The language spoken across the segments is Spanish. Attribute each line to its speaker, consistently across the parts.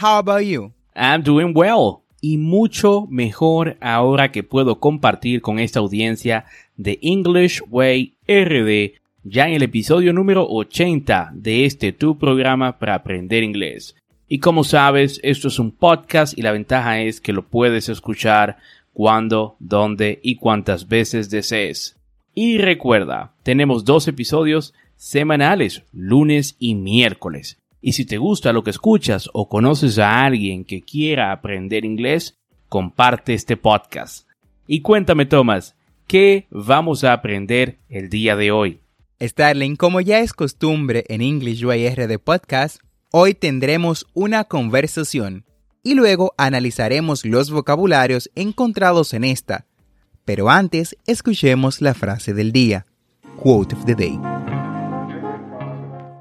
Speaker 1: How about you?
Speaker 2: I'm doing well. Y mucho mejor ahora que puedo compartir con esta audiencia de English Way RD ya en el episodio número 80 de este tu programa para aprender inglés. Y como sabes, esto es un podcast y la ventaja es que lo puedes escuchar cuando, dónde y cuántas veces desees. Y recuerda, tenemos dos episodios semanales, lunes y miércoles. Y si te gusta lo que escuchas o conoces a alguien que quiera aprender inglés, comparte este podcast. Y cuéntame, Tomás, ¿qué vamos a aprender el día de hoy?
Speaker 1: Starling, como ya es costumbre en English Way RD Podcast, hoy tendremos una conversación y luego analizaremos los vocabularios encontrados en esta. Pero antes, escuchemos la frase del día. Quote of the day.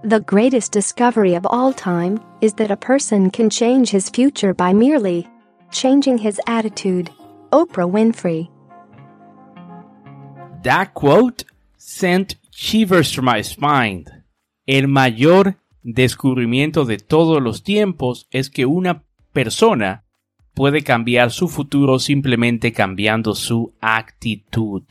Speaker 3: The greatest discovery of all time is that a person can change his future by merely changing his attitude. Oprah Winfrey.
Speaker 2: That quote sent shivers to my spine. El mayor descubrimiento de todos los tiempos es que una persona puede cambiar su futuro simplemente cambiando su actitud.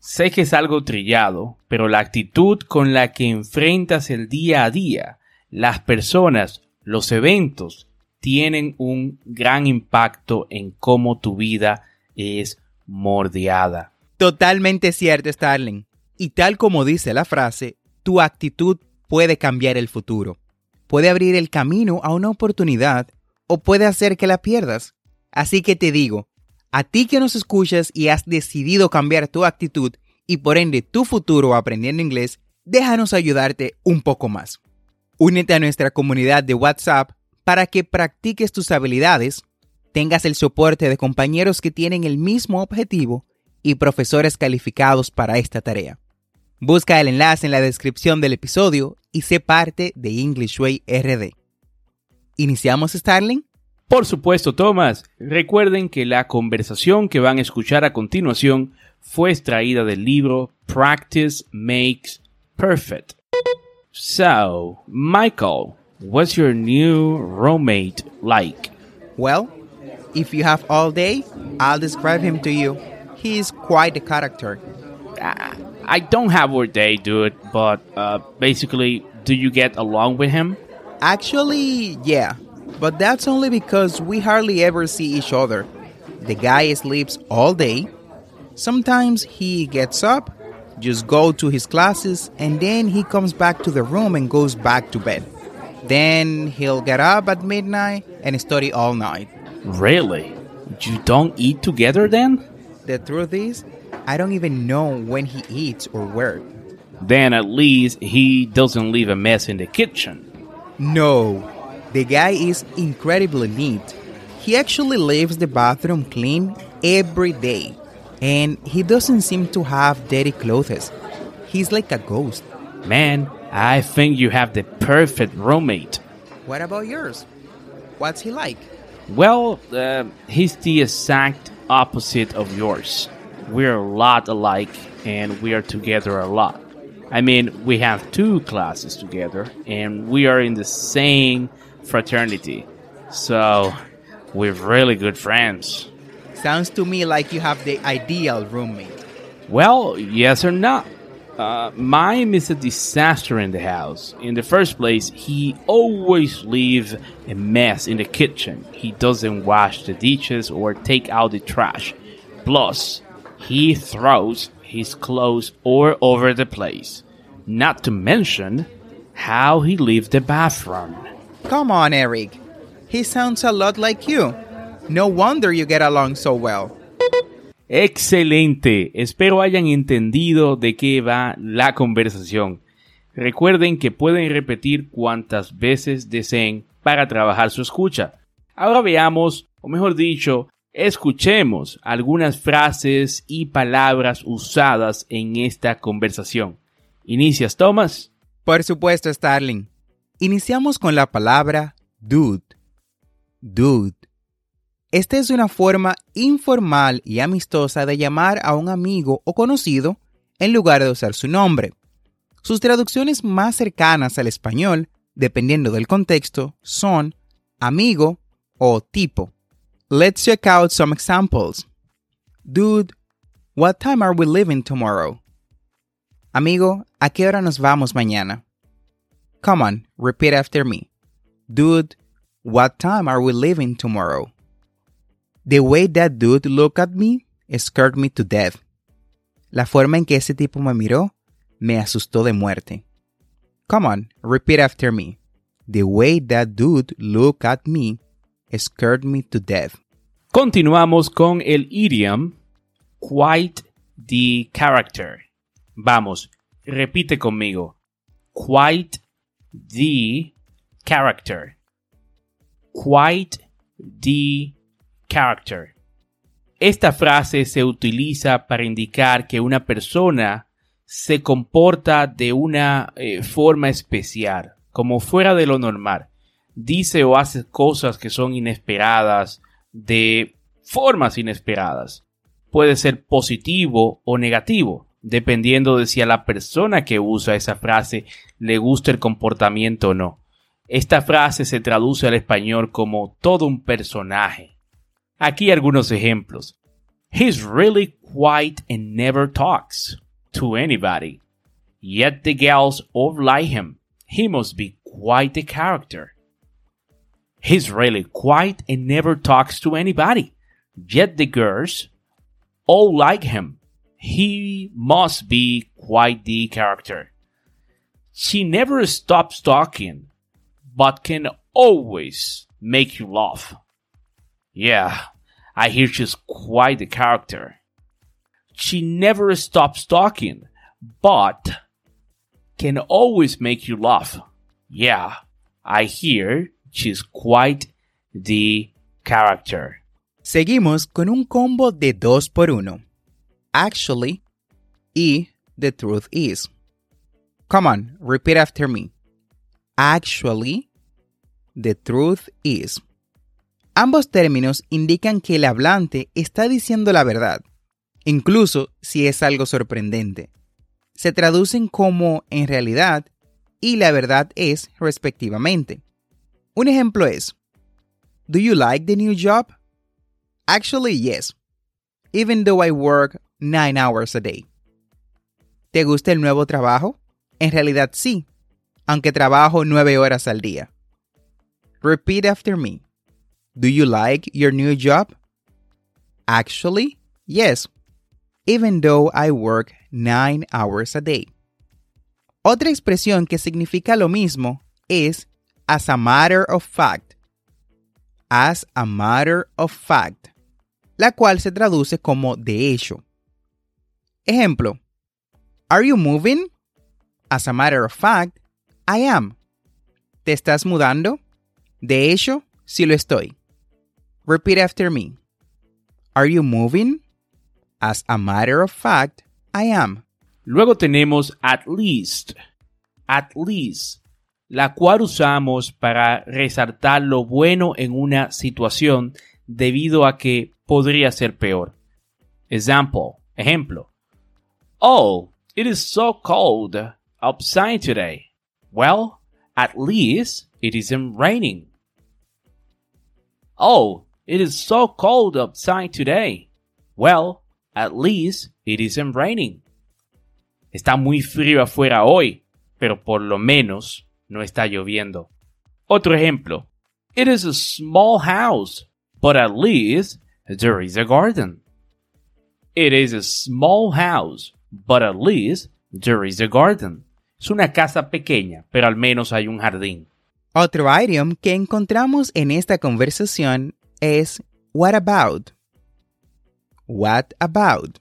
Speaker 2: Sé que es algo trillado, pero la actitud con la que enfrentas el día a día, las personas, los eventos, tienen un gran impacto en cómo tu vida es mordeada.
Speaker 1: Totalmente cierto, Starling. Y tal como dice la frase, tu actitud puede cambiar el futuro. Puede abrir el camino a una oportunidad o puede hacer que la pierdas. Así que te digo, a ti que nos escuchas y has decidido cambiar tu actitud y por ende tu futuro aprendiendo inglés, déjanos ayudarte un poco más. Únete a nuestra comunidad de WhatsApp para que practiques tus habilidades, tengas el soporte de compañeros que tienen el mismo objetivo y profesores calificados para esta tarea. Busca el enlace en la descripción del episodio y sé parte de English Way RD. ¿Iniciamos, Starling?
Speaker 2: Por supuesto, Thomas. Recuerden que la conversación que van a escuchar a continuación fue extraída del libro Practice Makes Perfect. So, Michael, what's your new roommate like?
Speaker 1: Well, if you have all day, I'll describe him to you. He is quite a character.
Speaker 2: I I don't have all day, dude, but uh, basically, do you get along with him?
Speaker 1: Actually, yeah, but that's only because we hardly ever see each other. The guy sleeps all day. Sometimes he gets up, just go to his classes, and then he comes back to the room and goes back to bed. Then he'll get up at midnight and study all night.
Speaker 2: Really? You don't eat together then?
Speaker 1: The truth is, I don't even know when he eats or where.
Speaker 2: Then at least he doesn't leave a mess in the kitchen.
Speaker 1: No, the guy is incredibly neat. He actually leaves the bathroom clean every day. And he doesn't seem to have dirty clothes. He's like a ghost.
Speaker 2: Man, I think you have the perfect roommate.
Speaker 1: What about yours? What's he like?
Speaker 2: Well, uh, he's the exact opposite of yours. we're a lot alike and we are together a lot. I mean, we have two classes together and we are in the same fraternity. So, we're really good friends.
Speaker 1: Sounds to me like you have the ideal roommate.
Speaker 2: Well, yes or not. Uh, mine is a disaster in the house. In the first place, he always leaves a mess in the kitchen. He doesn't wash the dishes or take out the trash. Plus, he throws his clothes all over the place. Not to mention how he leaves the bathroom.
Speaker 1: Come on, Eric. He sounds a lot like you. No wonder you get along so well.
Speaker 2: Excelente. Espero hayan entendido de qué va la conversación. Recuerden que pueden repetir cuantas veces deseen para trabajar su escucha. Ahora veamos, o mejor dicho, escuchemos algunas frases y palabras usadas en esta conversación. ¿Inicias, Thomas?
Speaker 1: Por supuesto, Starling. Iniciamos con la palabra dude. Dude. Esta es una forma informal y amistosa de llamar a un amigo o conocido en lugar de usar su nombre. Sus traducciones más cercanas al español, dependiendo del contexto, son amigo o tipo. Let's check out some examples. Dude, what time are we leaving tomorrow? Amigo, ¿a qué hora nos vamos mañana? Come on, repeat after me. Dude, what time are we leaving tomorrow? The way that dude looked at me scared me to death. La forma en que ese tipo me miró me asustó de muerte. Come on, repeat after me. The way that dude looked at me scared me to death.
Speaker 2: Continuamos con el idiom quite the character. Vamos, repite conmigo. Quite the character. Quite the character. Esta frase se utiliza para indicar que una persona se comporta de una eh, forma especial, como fuera de lo normal. Dice o hace cosas que son inesperadas, de formas inesperadas. Puede ser positivo o negativo, dependiendo de si a la persona que usa esa frase le gusta el comportamiento o no. Esta frase se traduce al español como todo un personaje. Aquí algunos ejemplos. He's really quiet and never talks to anybody. Yet the girls all like him. He must be quite a character. He's really quiet and never talks to anybody. Yet the girls all like him. He must be quite the character. She never stops talking, but can always make you laugh. Yeah, I hear she's quite the character. She never stops talking, but can always make you laugh. Yeah, I hear she's quite the character.
Speaker 1: Seguimos con un combo de dos por uno. Actually y the truth is. Come on, repeat after me. Actually, the truth is. Ambos términos indican que el hablante está diciendo la verdad, incluso si es algo sorprendente. Se traducen como en realidad y la verdad es respectivamente. Un ejemplo es, Do you like the new job? Actually, yes. Even though I work nine hours a day. ¿Te gusta el nuevo trabajo? En realidad sí, aunque trabajo nueve horas al día. Repeat after me. Do you like your new job? Actually, yes. Even though I work nine hours a day. Otra expresión que significa lo mismo es as a matter of fact. As a matter of fact, la cual se traduce como de hecho. Ejemplo, Are you moving? As a matter of fact, I am. ¿Te estás mudando? De hecho, sí lo estoy. Repeat after me. Are you moving? As a matter of fact, I am.
Speaker 2: Luego tenemos at least. At least, la cual usamos para resaltar lo bueno en una situación debido a que podría ser peor. Example, Ejemplo. Oh, it is so cold outside today. Well, at least it isn't raining. Oh, it is so cold outside today. Well, at least it isn't raining. Está muy frío afuera hoy, pero por lo menos no está lloviendo. Otro ejemplo. It is a small house, but at least there is a garden. It is a small house, but at least there is a garden. Es una casa pequeña, pero al menos hay un jardín.
Speaker 1: Otro idiom que encontramos en esta conversación es what about. What about.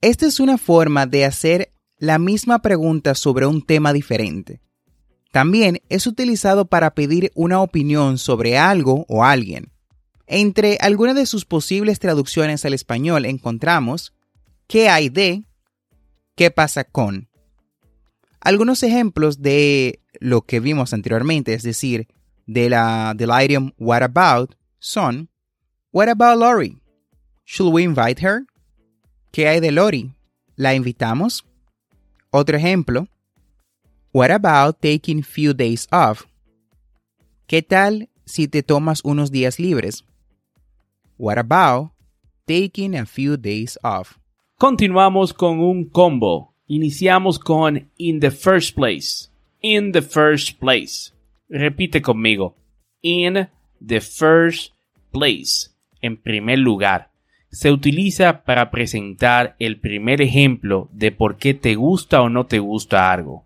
Speaker 1: Esta es una forma de hacer la misma pregunta sobre un tema diferente. También es utilizado para pedir una opinión sobre algo o alguien. Entre algunas de sus posibles traducciones al español encontramos ¿qué hay de? ¿Qué pasa con? Algunos ejemplos de lo que vimos anteriormente, es decir, de la, del idiom what about, son What about Lori? Should we invite her? ¿Qué hay de Lori? ¿La invitamos? Otro ejemplo. What about taking few days off? ¿Qué tal si te tomas unos días libres? What about taking a few days off?
Speaker 2: Continuamos con un combo. Iniciamos con in the first place. In the first place. Repite conmigo. In the first place. En primer lugar. Se utiliza para presentar el primer ejemplo de por qué te gusta o no te gusta algo.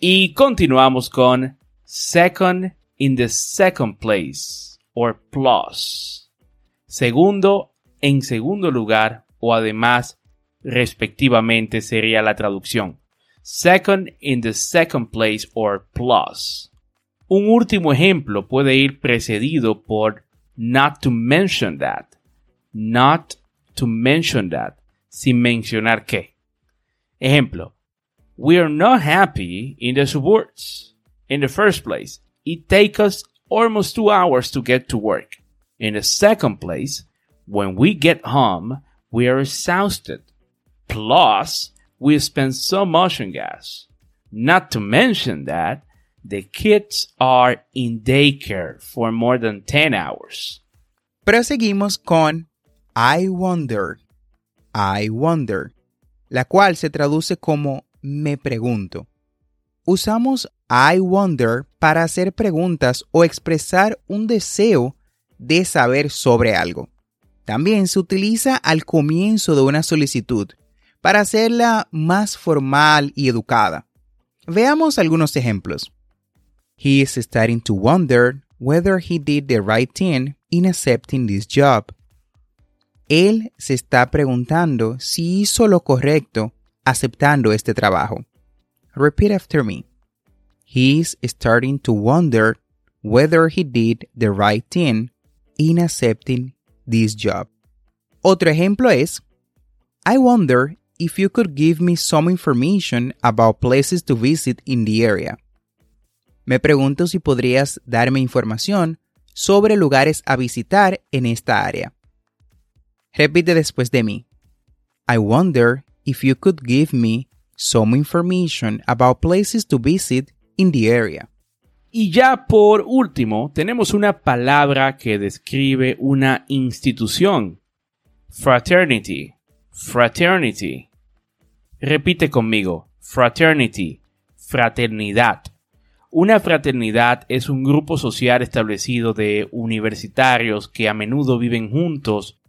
Speaker 2: Y continuamos con second in the second place or plus. Segundo, en segundo lugar o además, respectivamente sería la traducción. Second in the second place or plus. Un último ejemplo puede ir precedido por not to mention that. Not to mention that. Sin mencionar qué. Ejemplo. We are not happy in the suburbs. In the first place, it takes us almost two hours to get to work. In the second place, when we get home, we are exhausted. Plus, we spend so much on gas. Not to mention that the kids are in daycare for more than 10 hours.
Speaker 1: Proseguimos con I wonder. I wonder, la cual se traduce como me pregunto. Usamos I wonder para hacer preguntas o expresar un deseo de saber sobre algo. También se utiliza al comienzo de una solicitud para hacerla más formal y educada. Veamos algunos ejemplos. He is starting to wonder whether he did the right thing in accepting this job. Él se está preguntando si hizo lo correcto aceptando este trabajo. Repeat after me. He is starting to wonder whether he did the right thing in accepting this job. Otro ejemplo es, I wonder if you could give me some information about places to visit in the area. Me pregunto si podrías darme información sobre lugares a visitar en esta área. Repite después de mí. I wonder if you could give me some information about places to visit in the area.
Speaker 2: Y ya por último, tenemos una palabra que describe una institución. Fraternity. Fraternity. Repite conmigo. Fraternity. Fraternidad. Una fraternidad es un grupo social establecido de universitarios que a menudo viven juntos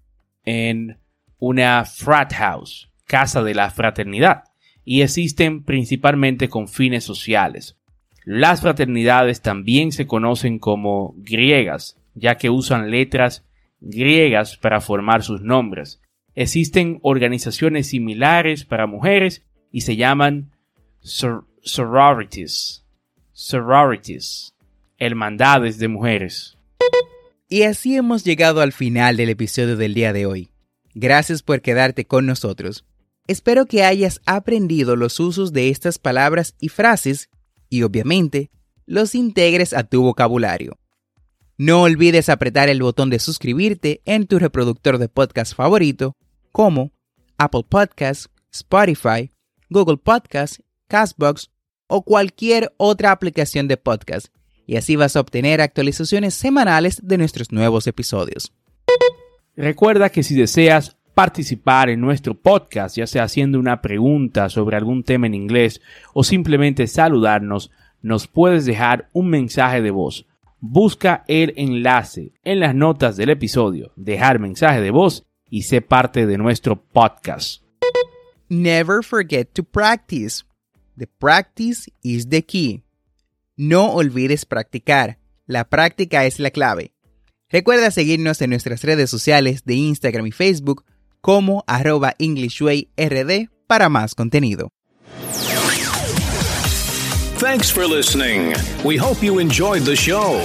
Speaker 2: en una frat house, casa de la fraternidad, y existen principalmente con fines sociales. Las fraternidades también se conocen como griegas, ya que usan letras griegas para formar sus nombres. Existen organizaciones similares para mujeres y se llaman sororities. Sororities. Hermandades de mujeres.
Speaker 1: Y así hemos llegado al final del episodio del día de hoy. Gracias por quedarte con nosotros. Espero que hayas aprendido los usos de estas palabras y frases y obviamente los integres a tu vocabulario. No olvides apretar el botón de suscribirte en tu reproductor de podcast favorito, como Apple Podcasts, Spotify, Google Podcasts, Castbox o cualquier otra aplicación de podcast y así vas a obtener actualizaciones semanales de nuestros nuevos episodios.
Speaker 2: Recuerda que si deseas participar en nuestro podcast, ya sea haciendo una pregunta sobre algún tema en inglés o simplemente saludarnos, nos puedes dejar un mensaje de voz. Busca el enlace en las notas del episodio, dejar mensaje de voz y sé parte de nuestro podcast.
Speaker 1: Never forget to practice. The practice is the key. No olvides practicar. La práctica es la clave. Recuerda seguirnos en nuestras redes sociales de Instagram y Facebook como arroba EnglishWayRD para más contenido.
Speaker 4: Thanks for listening. We hope you enjoyed the show.